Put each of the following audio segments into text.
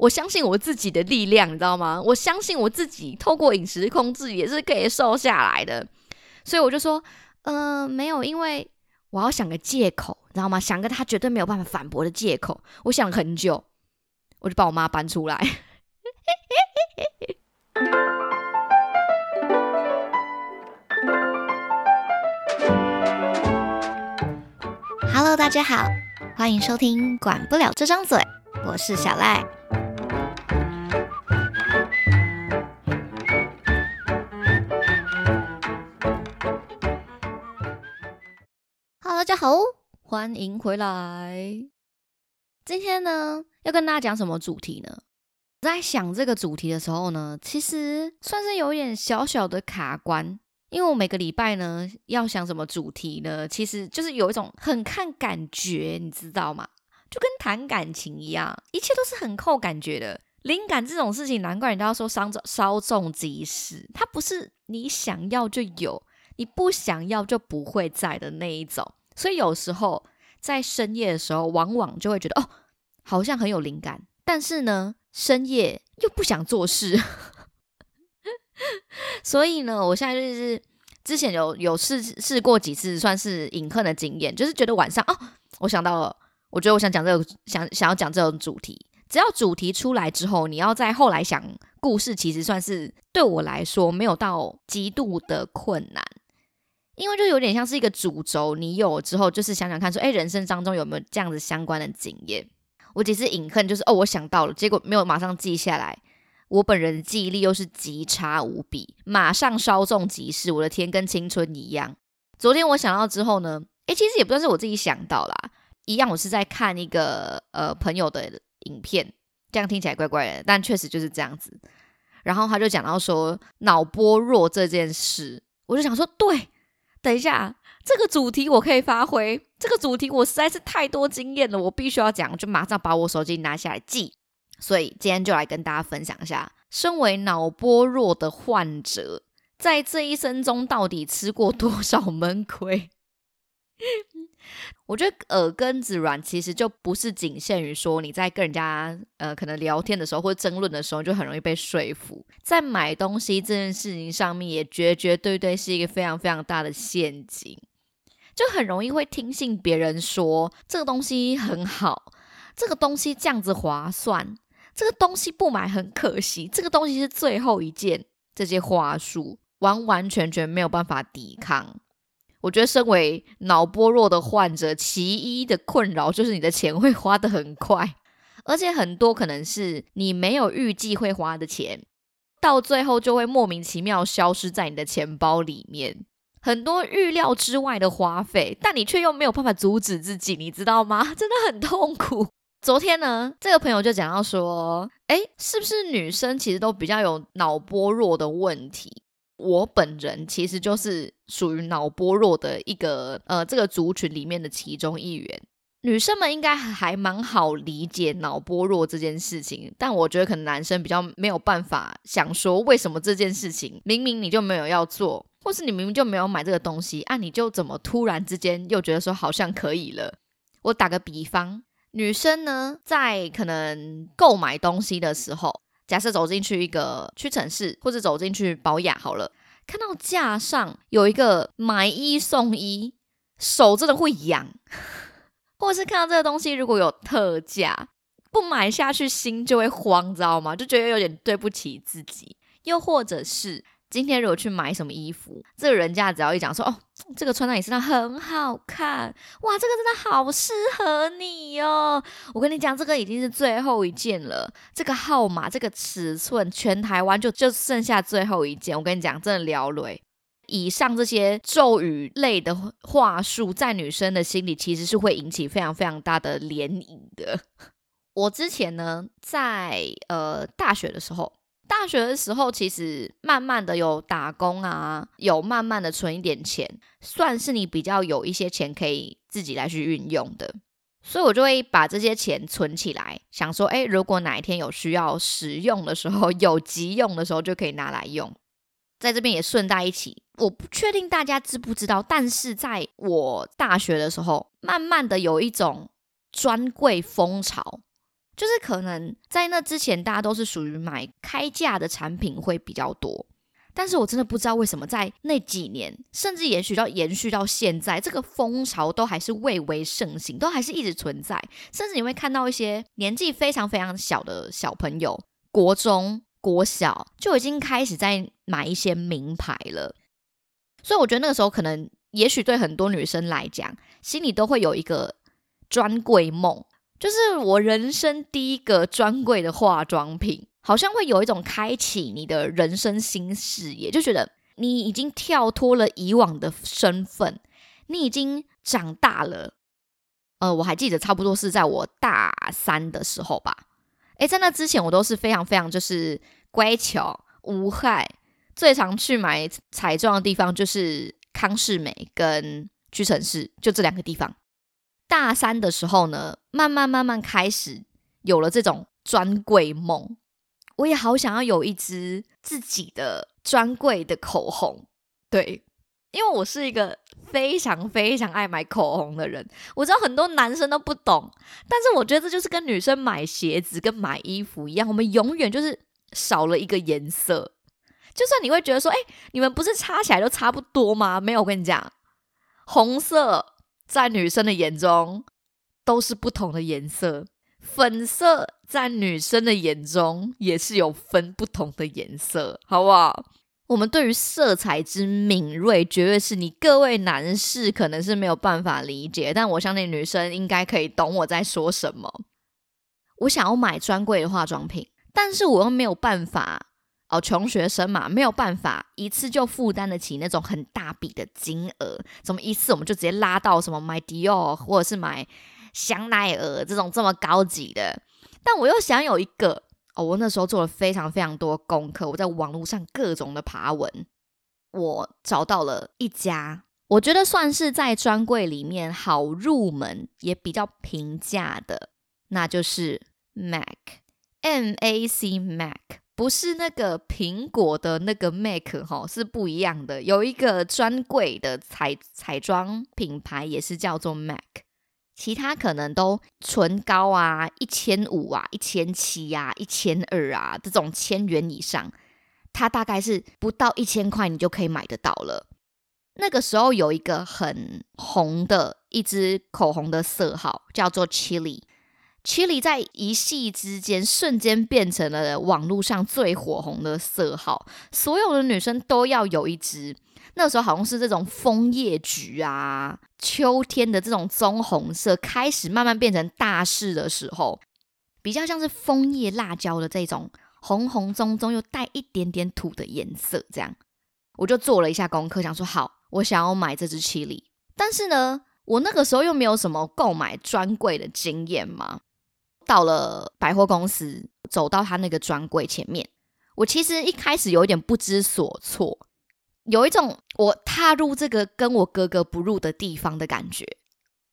我相信我自己的力量，你知道吗？我相信我自己透过饮食控制也是可以瘦下来的。所以我就说，嗯，没有，因为我要想个借口，你知道吗？想个他绝对没有办法反驳的借口。我想了很久，我就把我妈搬出来。Hello，大家好，欢迎收听《管不了这张嘴》，我是小赖。大家好，欢迎回来。今天呢，要跟大家讲什么主题呢？在想这个主题的时候呢，其实算是有一点小小的卡关，因为我每个礼拜呢要想什么主题呢，其实就是有一种很看感觉，你知道吗？就跟谈感情一样，一切都是很靠感觉的。灵感这种事情，难怪人家说稍稍纵即逝，它不是你想要就有，你不想要就不会在的那一种。所以有时候在深夜的时候，往往就会觉得哦，好像很有灵感，但是呢，深夜又不想做事。所以呢，我现在就是之前有有试试过几次，算是隐恨的经验，就是觉得晚上哦，我想到了，我觉得我想讲这个，想想要讲这种主题，只要主题出来之后，你要在后来想故事，其实算是对我来说没有到极度的困难。因为就有点像是一个主轴，你有之后就是想想看，说哎，人生当中有没有这样子相关的经验？我几次隐恨就是哦，我想到了，结果没有马上记下来。我本人的记忆力又是极差无比，马上稍纵即逝。我的天，跟青春一样。昨天我想到之后呢，哎，其实也不算是我自己想到啦，一样我是在看一个呃朋友的影片，这样听起来怪怪的，但确实就是这样子。然后他就讲到说脑波弱这件事，我就想说对。等一下，这个主题我可以发挥。这个主题我实在是太多经验了，我必须要讲，就马上把我手机拿下来记。所以今天就来跟大家分享一下，身为脑波弱的患者，在这一生中到底吃过多少 闷亏。我觉得耳根子软，其实就不是仅限于说你在跟人家呃可能聊天的时候或者争论的时候就很容易被说服，在买东西这件事情上面也绝绝对对是一个非常非常大的陷阱，就很容易会听信别人说这个东西很好，这个东西这样子划算，这个东西不买很可惜，这个东西是最后一件，这些话术完完全全没有办法抵抗。我觉得，身为脑波弱的患者，其一的困扰就是你的钱会花得很快，而且很多可能是你没有预计会花的钱，到最后就会莫名其妙消失在你的钱包里面。很多预料之外的花费，但你却又没有办法阻止自己，你知道吗？真的很痛苦。昨天呢，这个朋友就讲到说，哎，是不是女生其实都比较有脑波弱的问题？我本人其实就是属于脑波弱的一个呃这个族群里面的其中一员。女生们应该还蛮好理解脑波弱这件事情，但我觉得可能男生比较没有办法想说为什么这件事情明明你就没有要做，或是你明明就没有买这个东西啊，你就怎么突然之间又觉得说好像可以了？我打个比方，女生呢在可能购买东西的时候。假设走进去一个屈臣氏，或者走进去保雅好了，看到架上有一个买一送一，手真的会痒；或者是看到这个东西如果有特价，不买下去心就会慌，知道吗？就觉得有点对不起自己，又或者是。今天如果去买什么衣服，这个人家只要一讲说哦，这个穿在你身上很好看，哇，这个真的好适合你哦。我跟你讲，这个已经是最后一件了，这个号码、这个尺寸，全台湾就就剩下最后一件。我跟你讲，真的寥寥。以上这些咒语类的话术，在女生的心里其实是会引起非常非常大的涟漪的。我之前呢，在呃大学的时候。大学的时候，其实慢慢的有打工啊，有慢慢的存一点钱，算是你比较有一些钱可以自己来去运用的。所以我就会把这些钱存起来，想说，哎，如果哪一天有需要使用的时候，有急用的时候，就可以拿来用。在这边也顺带一起，我不确定大家知不知道，但是在我大学的时候，慢慢的有一种专柜风潮。就是可能在那之前，大家都是属于买开价的产品会比较多。但是我真的不知道为什么在那几年，甚至延续到延续到现在，这个风潮都还是蔚为盛行，都还是一直存在。甚至你会看到一些年纪非常非常小的小朋友，国中、国小就已经开始在买一些名牌了。所以我觉得那个时候可能。也许对很多女生来讲，心里都会有一个专柜梦，就是我人生第一个专柜的化妆品，好像会有一种开启你的人生新视野，就觉得你已经跳脱了以往的身份，你已经长大了。呃，我还记得差不多是在我大三的时候吧。诶，在那之前，我都是非常非常就是乖巧无害，最常去买彩妆的地方就是。康士美跟屈臣氏就这两个地方。大三的时候呢，慢慢慢慢开始有了这种专柜梦。我也好想要有一支自己的专柜的口红，对，因为我是一个非常非常爱买口红的人。我知道很多男生都不懂，但是我觉得这就是跟女生买鞋子跟买衣服一样，我们永远就是少了一个颜色。就算你会觉得说，哎，你们不是擦起来都差不多吗？没有，我跟你讲，红色在女生的眼中都是不同的颜色，粉色在女生的眼中也是有分不同的颜色，好不好？我们对于色彩之敏锐，绝对是你各位男士可能是没有办法理解，但我相信女生应该可以懂我在说什么。我想要买专柜的化妆品，但是我又没有办法。哦，穷学生嘛，没有办法一次就负担得起那种很大笔的金额。怎么一次我们就直接拉到什么买迪奥或者是买香奈儿这种这么高级的？但我又想有一个哦，我那时候做了非常非常多功课，我在网络上各种的爬文，我找到了一家，我觉得算是在专柜里面好入门也比较平价的，那就是 Mac，M A C Mac。不是那个苹果的那个 Mac 哈，是不一样的。有一个专柜的彩彩妆品牌也是叫做 Mac，其他可能都唇膏啊，一千五啊，一千七啊，一千二啊，这种千元以上，它大概是不到一千块你就可以买得到了。那个时候有一个很红的一支口红的色号叫做 Chili。Chili 在一夕之间瞬间变成了网络上最火红的色号，所有的女生都要有一支。那时候好像是这种枫叶橘啊，秋天的这种棕红色开始慢慢变成大势的时候，比较像是枫叶辣椒的这种红红棕棕又带一点点土的颜色。这样，我就做了一下功课，想说好，我想要买这支 Chili，但是呢，我那个时候又没有什么购买专柜的经验嘛。到了百货公司，走到他那个专柜前面，我其实一开始有一点不知所措，有一种我踏入这个跟我格格不入的地方的感觉。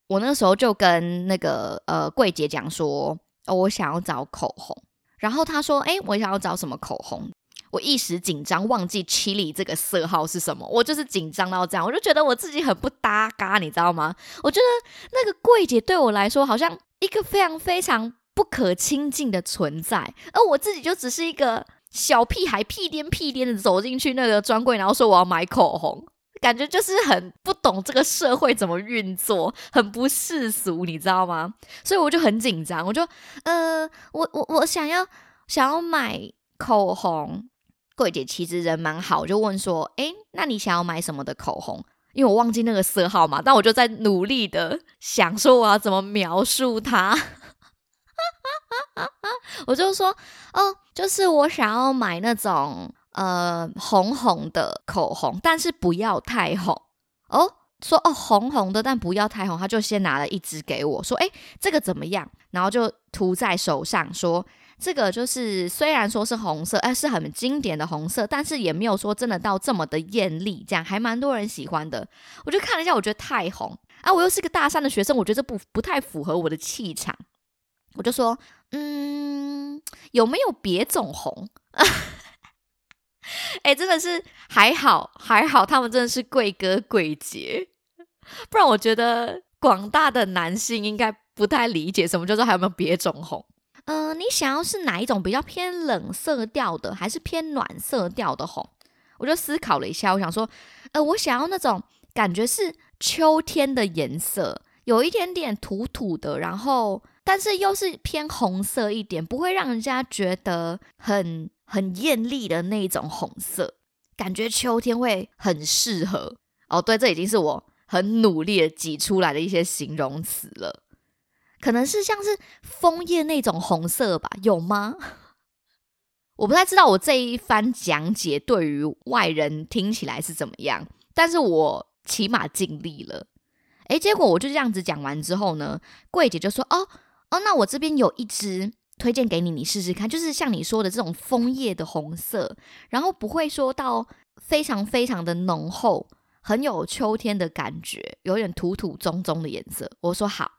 我那时候就跟那个呃柜姐讲说，哦，我想要找口红。然后他说，哎，我想要找什么口红？我一时紧张，忘记 Chili 这个色号是什么。我就是紧张到这样，我就觉得我自己很不搭嘎，你知道吗？我觉得那个柜姐对我来说，好像一个非常非常。不可亲近的存在，而我自己就只是一个小屁孩，屁颠屁颠的走进去那个专柜，然后说我要买口红，感觉就是很不懂这个社会怎么运作，很不世俗，你知道吗？所以我就很紧张，我就呃，我我我想要想要买口红，柜姐其实人蛮好，就问说，哎，那你想要买什么的口红？因为我忘记那个色号嘛，但我就在努力的想说我要怎么描述它。我就说，哦，就是我想要买那种呃红红的口红，但是不要太红哦。说哦红红的，但不要太红。他就先拿了一支给我，说，哎，这个怎么样？然后就涂在手上，说这个就是虽然说是红色，哎，是很经典的红色，但是也没有说真的到这么的艳丽，这样还蛮多人喜欢的。我就看了一下，我觉得太红啊，我又是个大三的学生，我觉得这不不太符合我的气场。我就说，嗯，有没有别种红？哎，真的是还好还好，他们真的是贵哥贵姐，不然我觉得广大的男性应该不太理解什么叫做还有没有别种红。嗯，你想要是哪一种比较偏冷色调的，还是偏暖色调的红？我就思考了一下，我想说，呃，我想要那种感觉是秋天的颜色，有一点点土土的，然后但是又是偏红色一点，不会让人家觉得很很艳丽的那种红色，感觉秋天会很适合。哦，对，这已经是我很努力的挤出来的一些形容词了，可能是像是枫叶那种红色吧？有吗？我不太知道我这一番讲解对于外人听起来是怎么样，但是我起码尽力了。诶，结果我就这样子讲完之后呢，柜姐就说：“哦哦，那我这边有一支推荐给你，你试试看，就是像你说的这种枫叶的红色，然后不会说到非常非常的浓厚，很有秋天的感觉，有点土土棕棕的颜色。”我说好，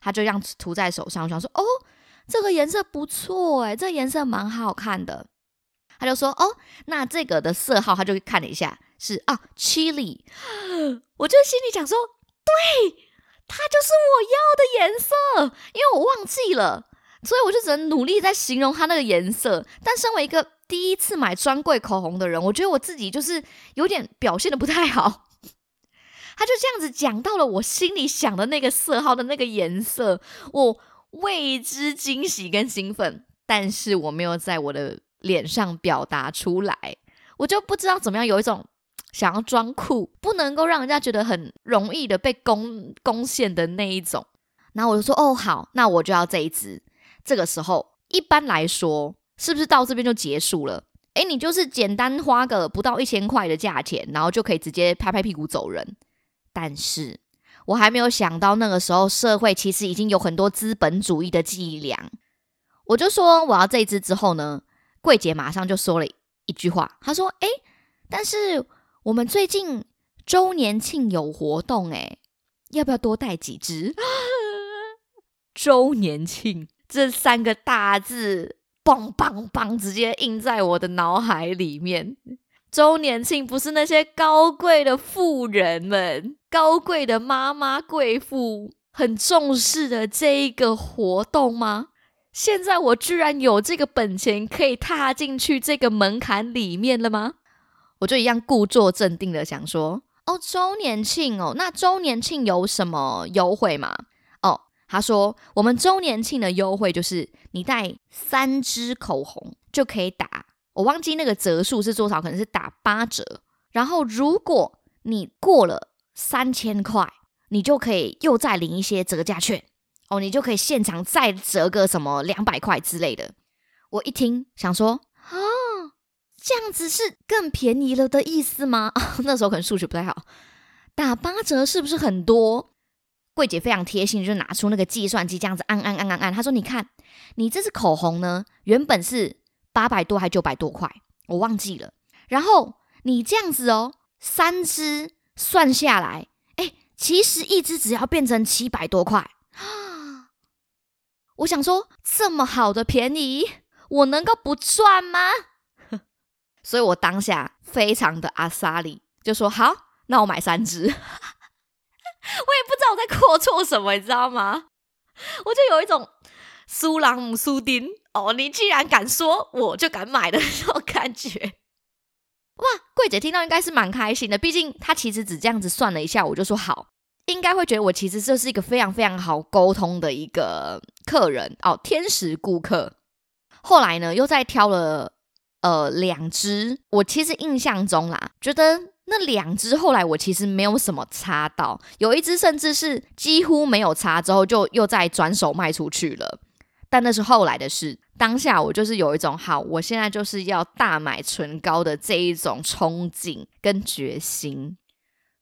他就这样涂在手上，我想说：“哦。”这个颜色不错哎，这颜色蛮好看的。他就说：“哦，那这个的色号，他就看了一下，是啊，chili。” 我就心里想说：“对，它就是我要的颜色，因为我忘记了，所以我就只能努力在形容它那个颜色。但身为一个第一次买专柜口红的人，我觉得我自己就是有点表现的不太好。他就这样子讲到了我心里想的那个色号的那个颜色，我。为之惊喜跟兴奋，但是我没有在我的脸上表达出来，我就不知道怎么样，有一种想要装酷，不能够让人家觉得很容易的被攻攻陷的那一种。然后我就说：“哦，好，那我就要这一支。”这个时候，一般来说，是不是到这边就结束了？诶，你就是简单花个不到一千块的价钱，然后就可以直接拍拍屁股走人。但是。我还没有想到那个时候，社会其实已经有很多资本主义的伎俩。我就说我要这一支之后呢，柜姐马上就说了一句话，她说：“哎，但是我们最近周年庆有活动，哎，要不要多带几支？” 周年庆这三个大字，嘣嘣嘣，直接印在我的脑海里面。周年庆不是那些高贵的富人们、高贵的妈妈、贵妇很重视的这一个活动吗？现在我居然有这个本钱可以踏进去这个门槛里面了吗？我就一样故作镇定的想说：“哦，周年庆哦，那周年庆有什么优惠吗？”哦，他说我们周年庆的优惠就是你带三支口红就可以打。我忘记那个折数是多少，可能是打八折。然后如果你过了三千块，你就可以又再领一些折价券哦，你就可以现场再折个什么两百块之类的。我一听想说，这样子是更便宜了的意思吗？那时候可能数学不太好，打八折是不是很多？柜姐非常贴心，就拿出那个计算机，这样子按按按按按。她说：“你看，你这支口红呢，原本是。”八百多还九百多块，我忘记了。然后你这样子哦，三支算下来，哎，其实一支只要变成七百多块啊！我想说，这么好的便宜，我能够不赚吗？所以我当下非常的阿萨里，就说好，那我买三支。我也不知道我在扩错什么，你知道吗？我就有一种苏朗姆苏丁。哦，你既然敢说，我就敢买的那种感觉。哇，柜姐听到应该是蛮开心的，毕竟她其实只这样子算了一下，我就说好，应该会觉得我其实这是一个非常非常好沟通的一个客人哦，天使顾客。后来呢，又再挑了呃两只，我其实印象中啦，觉得那两只后来我其实没有什么擦到，有一只甚至是几乎没有擦，之后就又再转手卖出去了。但那是后来的事。当下我就是有一种好，我现在就是要大买唇膏的这一种憧憬跟决心，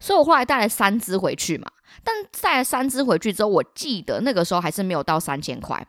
所以我后来带了三支回去嘛。但带了三支回去之后，我记得那个时候还是没有到三千块，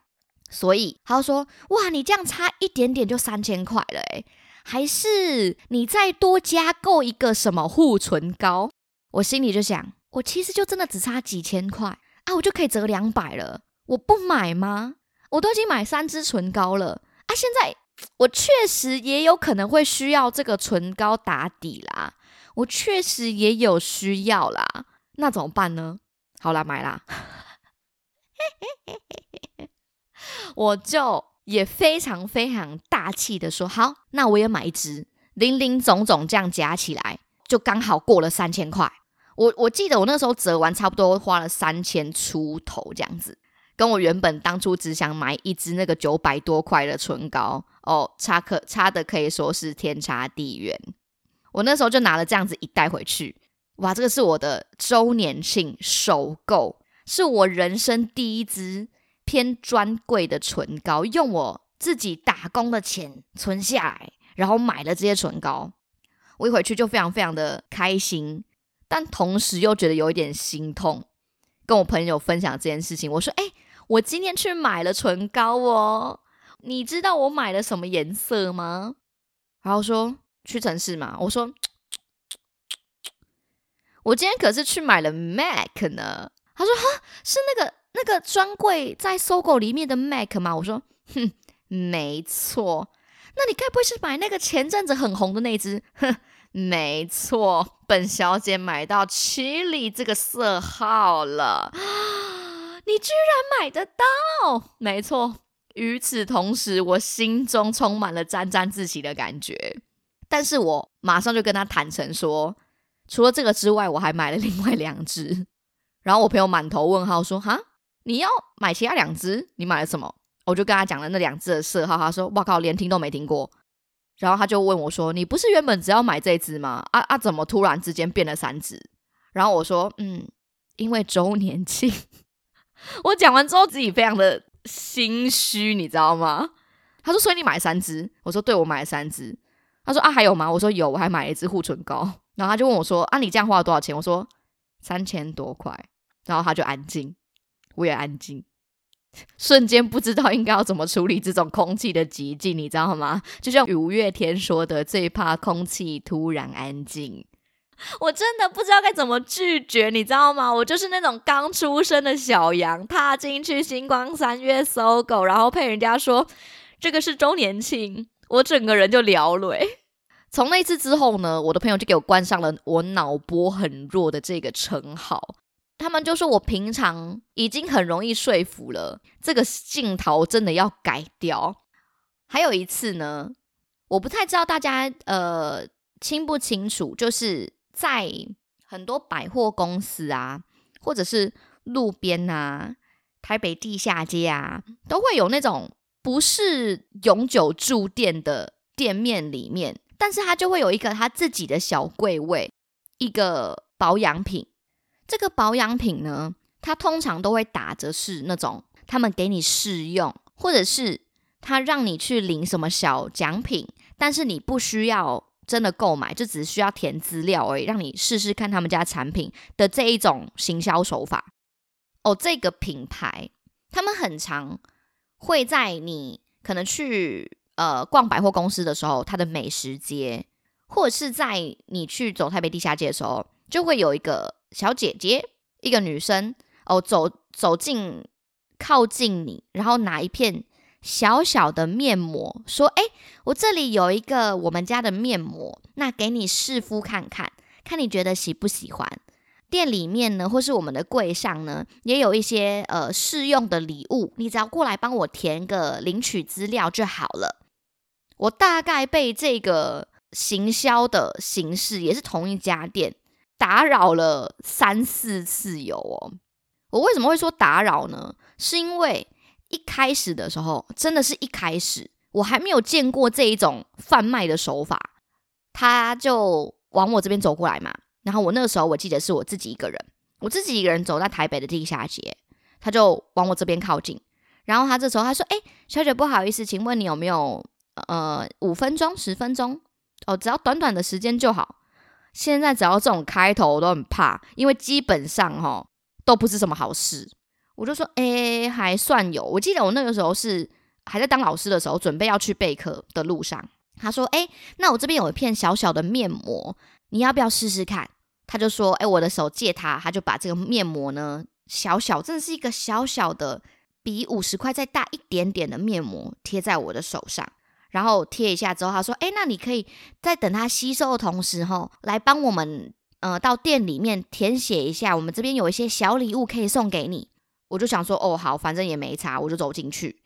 所以他说：“哇，你这样差一点点就三千块了，诶，还是你再多加购一个什么护唇膏？”我心里就想，我其实就真的只差几千块啊，我就可以折两百了，我不买吗？我都已经买三支唇膏了啊！现在我确实也有可能会需要这个唇膏打底啦，我确实也有需要啦，那怎么办呢？好啦，买啦，我就也非常非常大气的说：“好，那我也买一支。”零零总总这样加起来，就刚好过了三千块。我我记得我那时候折完，差不多花了三千出头这样子。跟我原本当初只想买一支那个九百多块的唇膏哦，差可差的可以说是天差地远。我那时候就拿了这样子一袋回去，哇，这个是我的周年庆首购，是我人生第一支偏专柜的唇膏，用我自己打工的钱存下来，然后买了这些唇膏。我一回去就非常非常的开心，但同时又觉得有一点心痛。跟我朋友分享这件事情，我说：“哎。”我今天去买了唇膏哦，你知道我买了什么颜色吗？然后说屈臣氏嘛，我说我今天可是去买了 MAC 呢。他说哈，是那个那个专柜在搜狗里面的 MAC 吗？我说哼，没错。那你该不会是买那个前阵子很红的那只？哼，没错，本小姐买到七里这个色号了。你居然买得到？没错。与此同时，我心中充满了沾沾自喜的感觉。但是我马上就跟他坦诚说，除了这个之外，我还买了另外两只。然后我朋友满头问号说：“哈，你要买其他两只？你买了什么？”我就跟他讲了那两只的色号。他说：“哇靠，连听都没听过。”然后他就问我说：“你不是原本只要买这只吗？啊啊，怎么突然之间变了三只？”然后我说：“嗯，因为周年庆。”我讲完之后，自己非常的心虚，你知道吗？他说：“所以你买三支？”我说：“对，我买了三支。”他说：“啊，还有吗？”我说：“有，我还买了一支护唇膏。”然后他就问我说：“啊，你这样花了多少钱？”我说：“三千多块。”然后他就安静，我也安静，瞬间不知道应该要怎么处理这种空气的寂静，你知道吗？就像五月天说的：“最怕空气突然安静。”我真的不知道该怎么拒绝，你知道吗？我就是那种刚出生的小羊，踏进去星光三月搜狗，然后被人家说这个是周年庆，我整个人就聊了。从那次之后呢，我的朋友就给我冠上了我脑波很弱的这个称号。他们就说我平常已经很容易说服了，这个镜头真的要改掉。还有一次呢，我不太知道大家呃清不清楚，就是。在很多百货公司啊，或者是路边啊，台北地下街啊，都会有那种不是永久住店的店面里面，但是它就会有一个它自己的小柜位，一个保养品。这个保养品呢，它通常都会打着是那种他们给你试用，或者是他让你去领什么小奖品，但是你不需要。真的购买就只需要填资料而已，让你试试看他们家产品的这一种行销手法哦。这个品牌他们很常会在你可能去呃逛百货公司的时候，它的美食街，或者是在你去走台北地下街的时候，就会有一个小姐姐，一个女生哦，走走近靠近你，然后拿一片。小小的面膜，说：“哎，我这里有一个我们家的面膜，那给你试敷看看，看你觉得喜不喜欢。店里面呢，或是我们的柜上呢，也有一些呃试用的礼物，你只要过来帮我填个领取资料就好了。我大概被这个行销的形式，也是同一家店打扰了三四次有哦。我为什么会说打扰呢？是因为。”一开始的时候，真的是一开始，我还没有见过这一种贩卖的手法。他就往我这边走过来嘛，然后我那个时候我记得是我自己一个人，我自己一个人走在台北的地下街，他就往我这边靠近。然后他这时候他说：“哎，小姐不好意思，请问你有没有呃五分钟、十分钟？哦，只要短短的时间就好。现在只要这种开头我都很怕，因为基本上哈都不是什么好事。”我就说，哎，还算有。我记得我那个时候是还在当老师的时候，准备要去备课的路上。他说，哎，那我这边有一片小小的面膜，你要不要试试看？他就说，哎，我的手借他，他就把这个面膜呢，小小，真的是一个小小的，比五十块再大一点点的面膜，贴在我的手上。然后贴一下之后，他说，哎，那你可以在等它吸收的同时，哈，来帮我们，呃，到店里面填写一下，我们这边有一些小礼物可以送给你。我就想说，哦，好，反正也没差，我就走进去。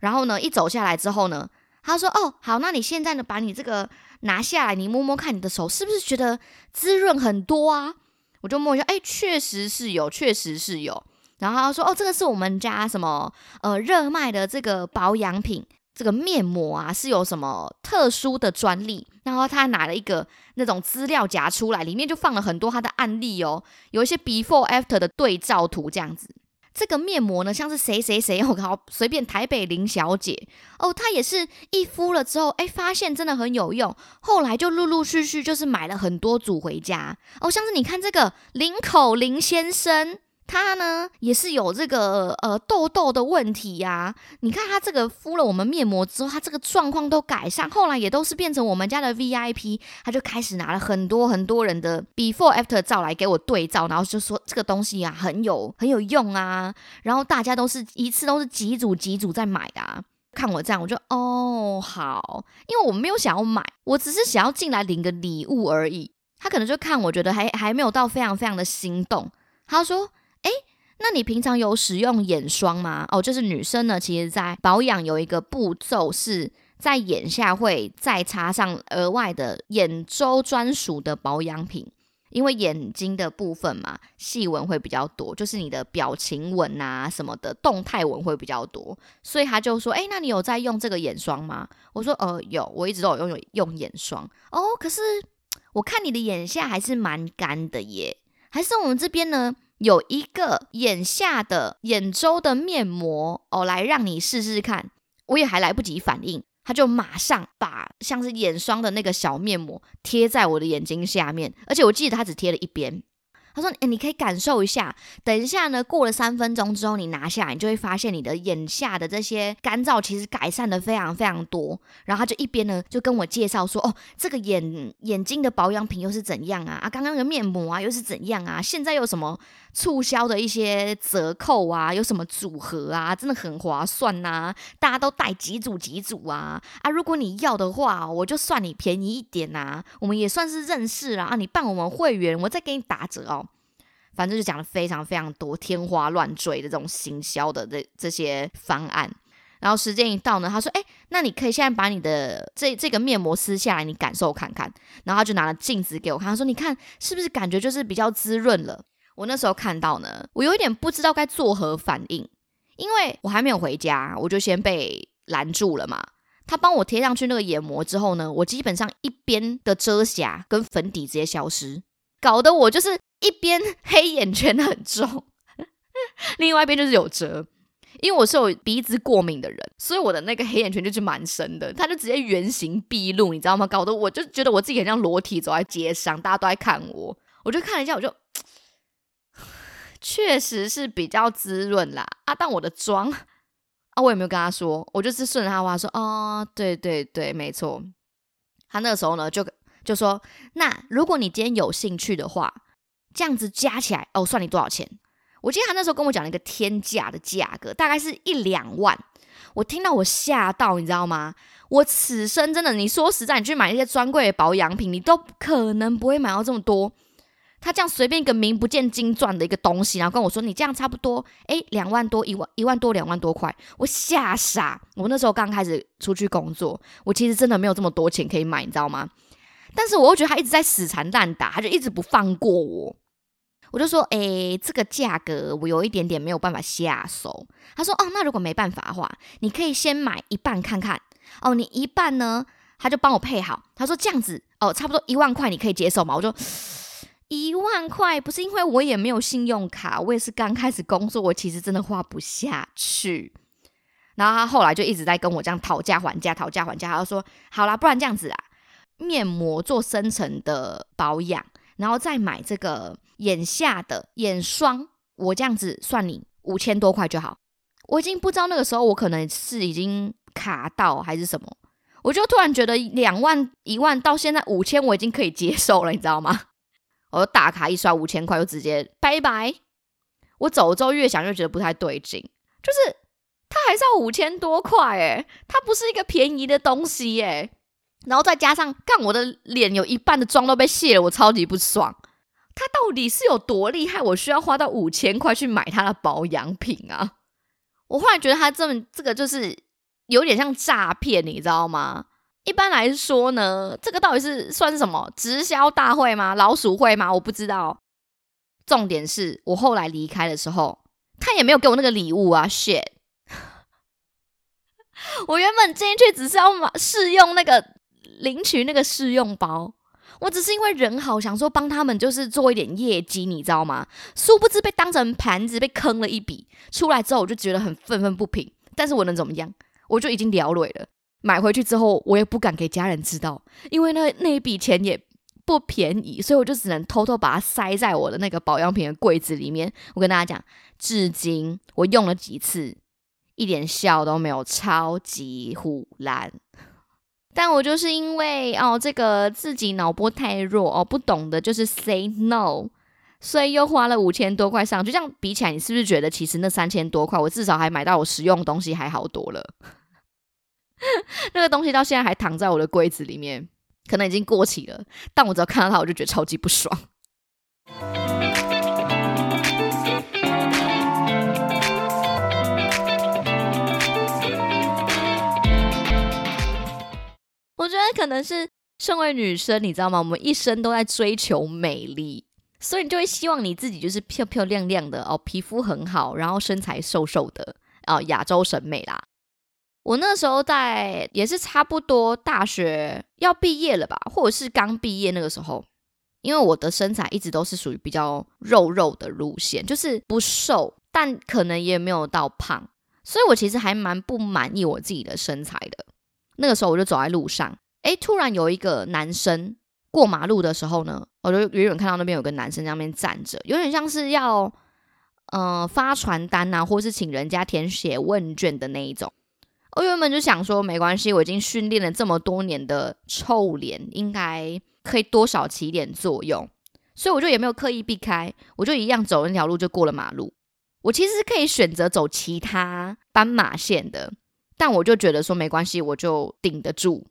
然后呢，一走下来之后呢，他说：“哦，好，那你现在呢，把你这个拿下来，你摸摸看，你的手是不是觉得滋润很多啊？”我就摸一下，哎，确实是有，确实是有。然后他说：“哦，这个是我们家什么呃热卖的这个保养品，这个面膜啊，是有什么特殊的专利。”然后他拿了一个那种资料夹出来，里面就放了很多他的案例哦，有一些 before after 的对照图这样子。这个面膜呢，像是谁谁谁，我靠，随便台北林小姐哦，她也是一敷了之后，哎，发现真的很有用，后来就陆陆续续就是买了很多组回家哦，像是你看这个林口林先生。他呢也是有这个呃痘痘的问题呀，你看他这个敷了我们面膜之后，他这个状况都改善，后来也都是变成我们家的 VIP，他就开始拿了很多很多人的 before after 照来给我对照，然后就说这个东西啊很有很有用啊，然后大家都是一次都是几组几组在买啊，看我这样我就哦好，因为我没有想要买，我只是想要进来领个礼物而已，他可能就看我觉得还还没有到非常非常的心动，他说。那你平常有使用眼霜吗？哦，就是女生呢，其实在保养有一个步骤是在眼下会再插上额外的眼周专属的保养品，因为眼睛的部分嘛，细纹会比较多，就是你的表情纹啊什么的动态纹会比较多，所以他就说，哎，那你有在用这个眼霜吗？我说，呃，有，我一直都有用用眼霜。哦，可是我看你的眼下还是蛮干的耶，还是我们这边呢？有一个眼下的眼周的面膜哦，来让你试试看。我也还来不及反应，他就马上把像是眼霜的那个小面膜贴在我的眼睛下面，而且我记得他只贴了一边。他说：“哎，你可以感受一下，等一下呢，过了三分钟之后，你拿下来，你就会发现你的眼下的这些干燥其实改善的非常非常多。”然后他就一边呢就跟我介绍说：“哦，这个眼眼睛的保养品又是怎样啊？啊，刚刚那个面膜啊又是怎样啊？现在有什么促销的一些折扣啊？有什么组合啊？真的很划算呐！大家都带几组几组啊！啊，如果你要的话，我就算你便宜一点呐。我们也算是认识啊，你办我们会员，我再给你打折哦。”反正就讲了非常非常多天花乱坠的这种行销的这这些方案，然后时间一到呢，他说：“哎，那你可以现在把你的这这个面膜撕下来，你感受看看。”然后他就拿了镜子给我看，他说：“你看是不是感觉就是比较滋润了？”我那时候看到呢，我有一点不知道该作何反应，因为我还没有回家，我就先被拦住了嘛。他帮我贴上去那个眼膜之后呢，我基本上一边的遮瑕跟粉底直接消失，搞得我就是。一边 黑眼圈很重，另外一边就是有折，因为我是有鼻子过敏的人，所以我的那个黑眼圈就是蛮深的，他就直接原形毕露，你知道吗？搞得我就觉得我自己很像裸体走在街上，大家都在看我，我就看了一下，我就 确实是比较滋润啦啊！但我的妆啊，我也没有跟他说，我就是顺着他话说，哦，对对对，没错。他那个时候呢，就就说，那如果你今天有兴趣的话。这样子加起来哦，算你多少钱？我记得他那时候跟我讲了一个天价的价格，大概是一两万。我听到我吓到，你知道吗？我此生真的，你说实在，你去买一些专柜的保养品，你都可能不会买到这么多。他这样随便一个名不见经传的一个东西，然后跟我说你这样差不多，诶，两万多，一万一万多，两万多块，我吓傻。我那时候刚开始出去工作，我其实真的没有这么多钱可以买，你知道吗？但是我又觉得他一直在死缠烂打，他就一直不放过我。我就说，哎，这个价格我有一点点没有办法下手。他说，哦，那如果没办法的话，你可以先买一半看看。哦，你一半呢，他就帮我配好。他说这样子，哦，差不多一万块，你可以接受吗？我说一万块不是因为我也没有信用卡，我也是刚开始工作，我其实真的花不下去。然后他后来就一直在跟我这样讨价还价，讨价还价。他就说，好啦，不然这样子啊，面膜做深层的保养。然后再买这个眼下的眼霜，我这样子算你五千多块就好。我已经不知道那个时候我可能是已经卡到还是什么，我就突然觉得两万一万到现在五千我已经可以接受了，你知道吗？我打卡一刷五千块就直接拜拜。我走了之后越想越觉得不太对劲，就是它还是要五千多块诶，它不是一个便宜的东西诶。然后再加上，看我的脸有一半的妆都被卸了，我超级不爽。他到底是有多厉害？我需要花到五千块去买他的保养品啊！我忽然觉得他这么这个就是有点像诈骗，你知道吗？一般来说呢，这个到底是算是什么直销大会吗？老鼠会吗？我不知道。重点是我后来离开的时候，他也没有给我那个礼物啊！shit！我原本进去只是要试用那个领取那个试用包，我只是因为人好，想说帮他们就是做一点业绩，你知道吗？殊不知被当成盘子被坑了一笔。出来之后我就觉得很愤愤不平，但是我能怎么样？我就已经了了了。买回去之后，我也不敢给家人知道，因为那那一笔钱也。不便宜，所以我就只能偷偷把它塞在我的那个保养品的柜子里面。我跟大家讲，至今我用了几次，一点效都没有，超级虎烂。但我就是因为哦，这个自己脑波太弱哦，不懂得就是 say no，所以又花了五千多块上。就这样比起来，你是不是觉得其实那三千多块，我至少还买到我实用的东西还好多了？那个东西到现在还躺在我的柜子里面。可能已经过期了，但我只要看到它，我就觉得超级不爽。觉得可能是身为女生，你知道吗？我们一生都在追求美丽，所以你就会希望你自己就是漂漂亮亮的哦，皮肤很好，然后身材瘦瘦的哦，亚洲审美啦。我那时候在也是差不多大学要毕业了吧，或者是刚毕业那个时候，因为我的身材一直都是属于比较肉肉的路线，就是不瘦，但可能也没有到胖，所以我其实还蛮不满意我自己的身材的。那个时候我就走在路上，哎，突然有一个男生过马路的时候呢，我就远远看到那边有个男生在那边站着，有点像是要嗯发传单啊，或是请人家填写问卷的那一种。我原本就想说，没关系，我已经训练了这么多年的臭脸，应该可以多少起点作用，所以我就也没有刻意避开，我就一样走那条路就过了马路。我其实是可以选择走其他斑马线的，但我就觉得说没关系，我就顶得住。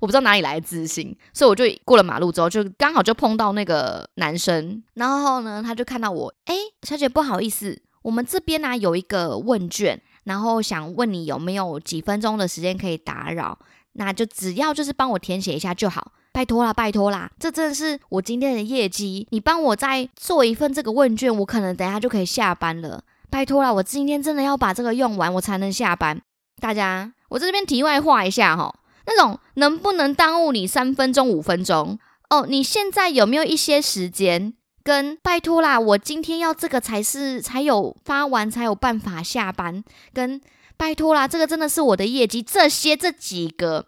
我不知道哪里来的自信，所以我就过了马路之后，就刚好就碰到那个男生，然后呢，他就看到我，哎，小姐不好意思，我们这边呢有一个问卷。然后想问你有没有几分钟的时间可以打扰？那就只要就是帮我填写一下就好，拜托啦，拜托啦！这真的是我今天的业绩，你帮我再做一份这个问卷，我可能等下就可以下班了。拜托啦，我今天真的要把这个用完，我才能下班。大家，我在这边题外话一下哈，那种能不能耽误你三分钟、五分钟？哦，你现在有没有一些时间？跟拜托啦，我今天要这个才是才有发完才有办法下班。跟拜托啦，这个真的是我的业绩。这些这几个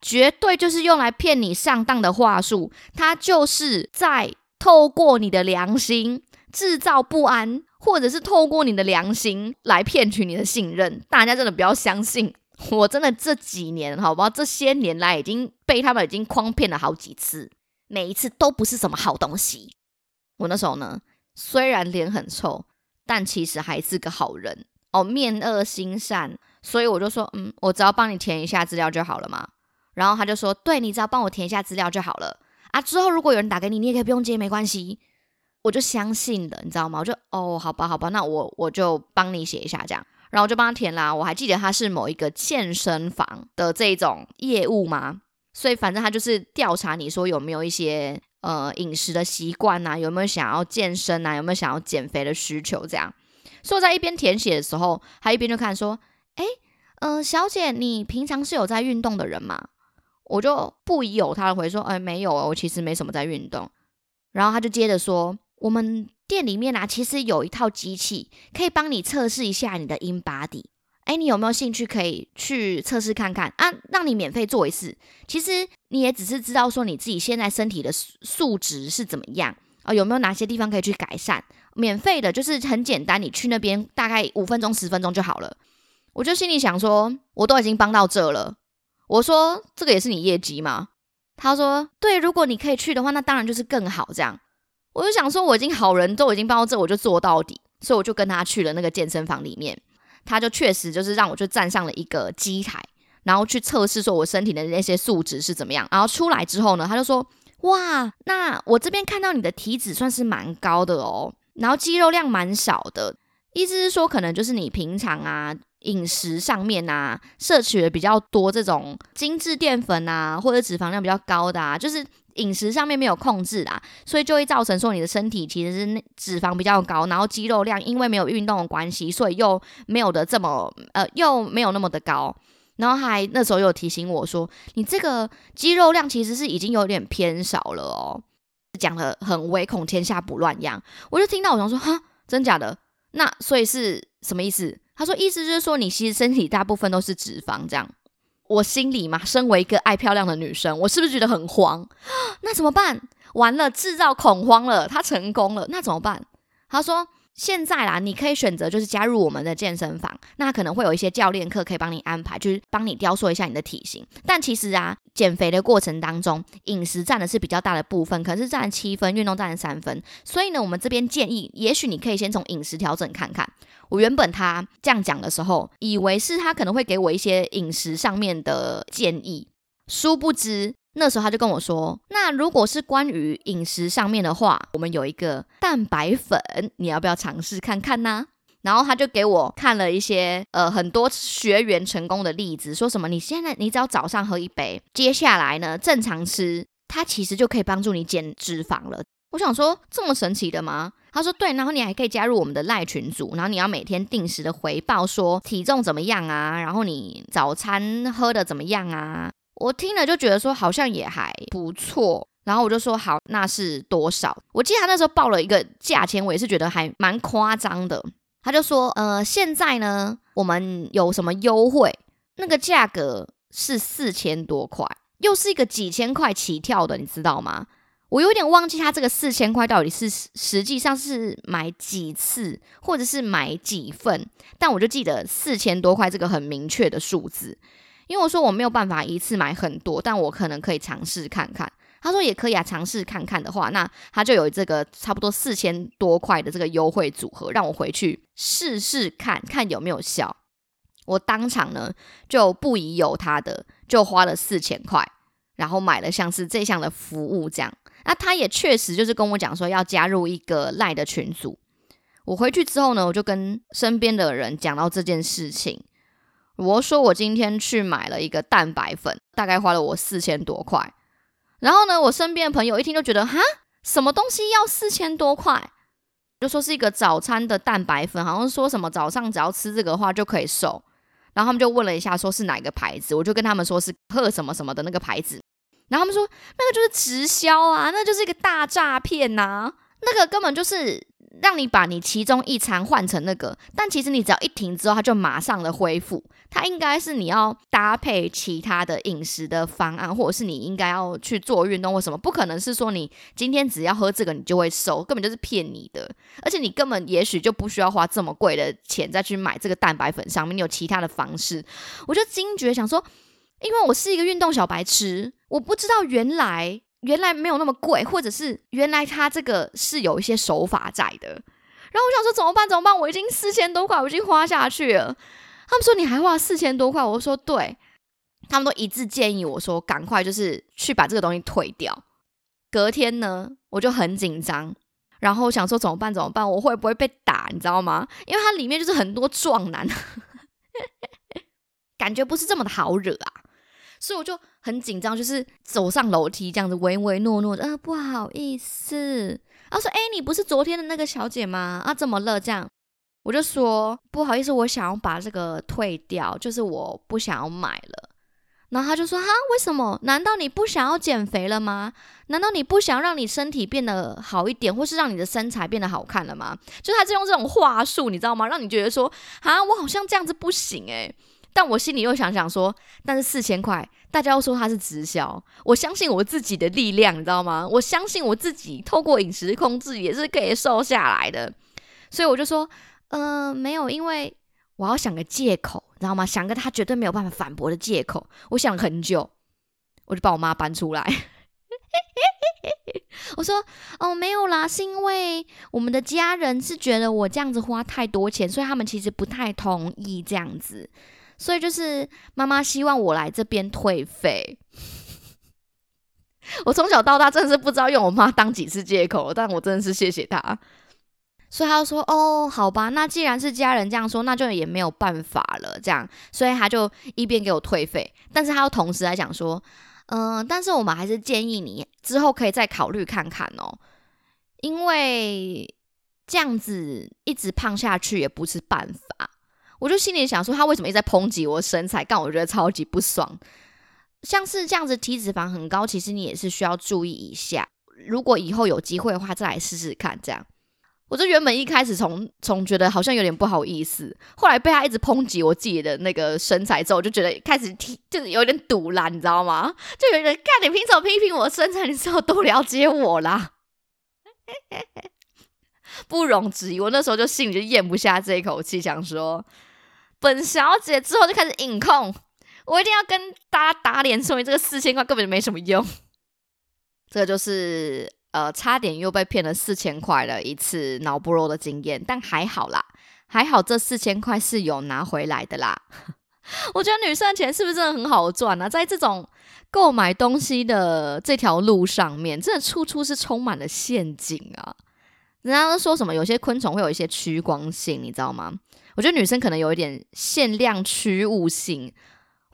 绝对就是用来骗你上当的话术，他就是在透过你的良心制造不安，或者是透过你的良心来骗取你的信任。大家真的不要相信，我真的这几年好不好？这些年来已经被他们已经诓骗了好几次，每一次都不是什么好东西。我那时候呢，虽然脸很臭，但其实还是个好人哦，面恶心善，所以我就说，嗯，我只要帮你填一下资料就好了嘛。然后他就说，对你只要帮我填一下资料就好了啊。之后如果有人打给你，你也可以不用接，没关系。我就相信了，你知道吗？我就哦，好吧，好吧，那我我就帮你写一下这样，然后我就帮他填啦。我还记得他是某一个健身房的这种业务嘛，所以反正他就是调查你说有没有一些。呃，饮食的习惯呐，有没有想要健身呐？有没有想要减肥的需求？这样，所以我在一边填写的时候，他一边就看说：“哎，嗯，小姐，你平常是有在运动的人吗？”我就不有他回说：“哎，没有我其实没什么在运动。”然后他就接着说：“我们店里面啊，其实有一套机器，可以帮你测试一下你的 in body。”哎，你有没有兴趣可以去测试看看啊？让你免费做一次。其实你也只是知道说你自己现在身体的素质是怎么样啊？有没有哪些地方可以去改善？免费的，就是很简单，你去那边大概五分钟、十分钟就好了。我就心里想说，我都已经帮到这了。我说这个也是你业绩吗？他说对，如果你可以去的话，那当然就是更好。这样，我就想说我已经好人都已经帮到这，我就做到底。所以我就跟他去了那个健身房里面。他就确实就是让我就站上了一个机台，然后去测试说我身体的那些数值是怎么样。然后出来之后呢，他就说：“哇，那我这边看到你的体脂算是蛮高的哦，然后肌肉量蛮少的。意思是说，可能就是你平常啊饮食上面啊，摄取的比较多这种精致淀粉啊，或者脂肪量比较高的啊，就是饮食上面没有控制啊，所以就会造成说你的身体其实是脂肪比较高，然后肌肉量因为没有运动的关系，所以又没有的这么呃，又没有那么的高。然后还那时候有提醒我说，你这个肌肉量其实是已经有点偏少了哦，讲的很唯恐天下不乱样。我就听到我想说，哈，真假的？那所以是什么意思？他说意思就是说你其实身体大部分都是脂肪这样。我心里嘛，身为一个爱漂亮的女生，我是不是觉得很慌？那怎么办？完了，制造恐慌了，他成功了，那怎么办？他说。现在啦，你可以选择就是加入我们的健身房，那可能会有一些教练课可以帮你安排，就是帮你雕塑一下你的体型。但其实啊，减肥的过程当中，饮食占的是比较大的部分，可是占七分，运动占三分。所以呢，我们这边建议，也许你可以先从饮食调整看看。我原本他这样讲的时候，以为是他可能会给我一些饮食上面的建议，殊不知。那时候他就跟我说：“那如果是关于饮食上面的话，我们有一个蛋白粉，你要不要尝试看看呢？”然后他就给我看了一些呃很多学员成功的例子，说什么你现在你只要早上喝一杯，接下来呢正常吃，它其实就可以帮助你减脂肪了。我想说这么神奇的吗？他说对，然后你还可以加入我们的赖群组，然后你要每天定时的回报说体重怎么样啊，然后你早餐喝的怎么样啊。我听了就觉得说好像也还不错，然后我就说好，那是多少？我记得他那时候报了一个价钱，我也是觉得还蛮夸张的。他就说，呃，现在呢，我们有什么优惠？那个价格是四千多块，又是一个几千块起跳的，你知道吗？我有点忘记他这个四千块到底是实际上是买几次，或者是买几份，但我就记得四千多块这个很明确的数字。因为我说我没有办法一次买很多，但我可能可以尝试看看。他说也可以啊，尝试看看的话，那他就有这个差不多四千多块的这个优惠组合，让我回去试试看看有没有效。我当场呢就不疑有他的，就花了四千块，然后买了像是这项的服务这样。那他也确实就是跟我讲说要加入一个赖的群组。我回去之后呢，我就跟身边的人讲到这件事情。我说我今天去买了一个蛋白粉，大概花了我四千多块。然后呢，我身边的朋友一听就觉得哈，什么东西要四千多块？就说是一个早餐的蛋白粉，好像说什么早上只要吃这个的话就可以瘦。然后他们就问了一下，说是哪个牌子？我就跟他们说是贺什么什么的那个牌子。然后他们说那个就是直销啊，那就是一个大诈骗呐，那个根本就是。让你把你其中一餐换成那个，但其实你只要一停之后，它就马上的恢复。它应该是你要搭配其他的饮食的方案，或者是你应该要去做运动或什么，不可能是说你今天只要喝这个你就会瘦，根本就是骗你的。而且你根本也许就不需要花这么贵的钱再去买这个蛋白粉，上面你有其他的方式。我就惊觉想说，因为我是一个运动小白痴，我不知道原来。原来没有那么贵，或者是原来他这个是有一些手法在的。然后我想说怎么办？怎么办？我已经四千多块，我已经花下去了。他们说你还花四千多块，我说对。他们都一致建议我说赶快就是去把这个东西退掉。隔天呢，我就很紧张，然后想说怎么办？怎么办？我会不会被打？你知道吗？因为它里面就是很多壮男，感觉不是这么的好惹啊。所以我就很紧张，就是走上楼梯这样子唯唯诺诺的，呃，不好意思，啊说，哎，你不是昨天的那个小姐吗？啊，怎么了？这样，我就说不好意思，我想要把这个退掉，就是我不想要买了。然后他就说，哈，为什么？难道你不想要减肥了吗？难道你不想让你身体变得好一点，或是让你的身材变得好看了吗？就他是用这种话术，你知道吗？让你觉得说，啊，我好像这样子不行，诶。但我心里又想想说，但是四千块，大家又说它是直销，我相信我自己的力量，你知道吗？我相信我自己透过饮食控制也是可以瘦下来的，所以我就说，嗯，没有，因为我要想个借口，你知道吗？想个他绝对没有办法反驳的借口。我想了很久，我就把我妈搬出来，我说，哦，没有啦，是因为我们的家人是觉得我这样子花太多钱，所以他们其实不太同意这样子。所以就是妈妈希望我来这边退费。我从小到大真的是不知道用我妈当几次借口，但我真的是谢谢她。所以他就说：“哦，好吧，那既然是家人这样说，那就也没有办法了。”这样，所以他就一边给我退费，但是他又同时来讲说：“嗯，但是我们还是建议你之后可以再考虑看看哦，因为这样子一直胖下去也不是办法。”我就心里想说，他为什么一直在抨击我身材，但我觉得超级不爽。像是这样子体脂肪很高，其实你也是需要注意一下。如果以后有机会的话，再来试试看。这样，我就原本一开始从从觉得好像有点不好意思，后来被他一直抨击我自己的那个身材之后，我就觉得开始提就是有点堵啦，你知道吗？就有人看你凭什么批评我身材？你是有多了解我啦？不容置疑，我那时候就心里就咽不下这一口气，想说。本小姐之后就开始隐控，我一定要跟大家打脸，说明这个四千块根本就没什么用。这个就是呃，差点又被骗了四千块的一次脑波弱的经验，但还好啦，还好这四千块是有拿回来的啦。我觉得女生的钱是不是真的很好赚啊？在这种购买东西的这条路上面，真的处处是充满了陷阱啊！人家都说什么，有些昆虫会有一些趋光性，你知道吗？我觉得女生可能有一点限量取物性、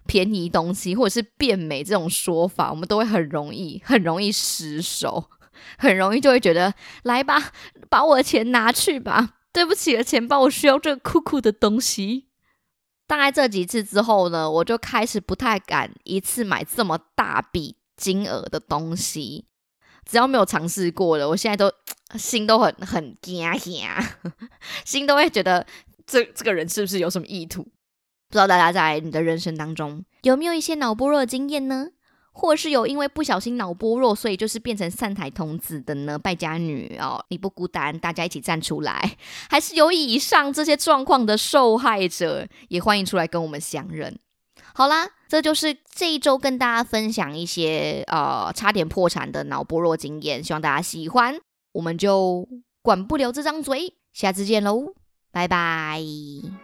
便宜东西或者是变美这种说法，我们都会很容易、很容易失手，很容易就会觉得来吧，把我的钱拿去吧，对不起的钱包，我需要这个酷酷的东西。大概这几次之后呢，我就开始不太敢一次买这么大笔金额的东西，只要没有尝试过的，我现在都心都很很惊吓，心都会觉得。这这个人是不是有什么意图？不知道大家在你的人生当中有没有一些脑波弱的经验呢？或是有因为不小心脑波弱，所以就是变成散台童子的呢？败家女哦，你不孤单，大家一起站出来。还是有以上这些状况的受害者，也欢迎出来跟我们相认。好啦，这就是这一周跟大家分享一些呃差点破产的脑波弱经验，希望大家喜欢。我们就管不了这张嘴，下次见喽。拜拜。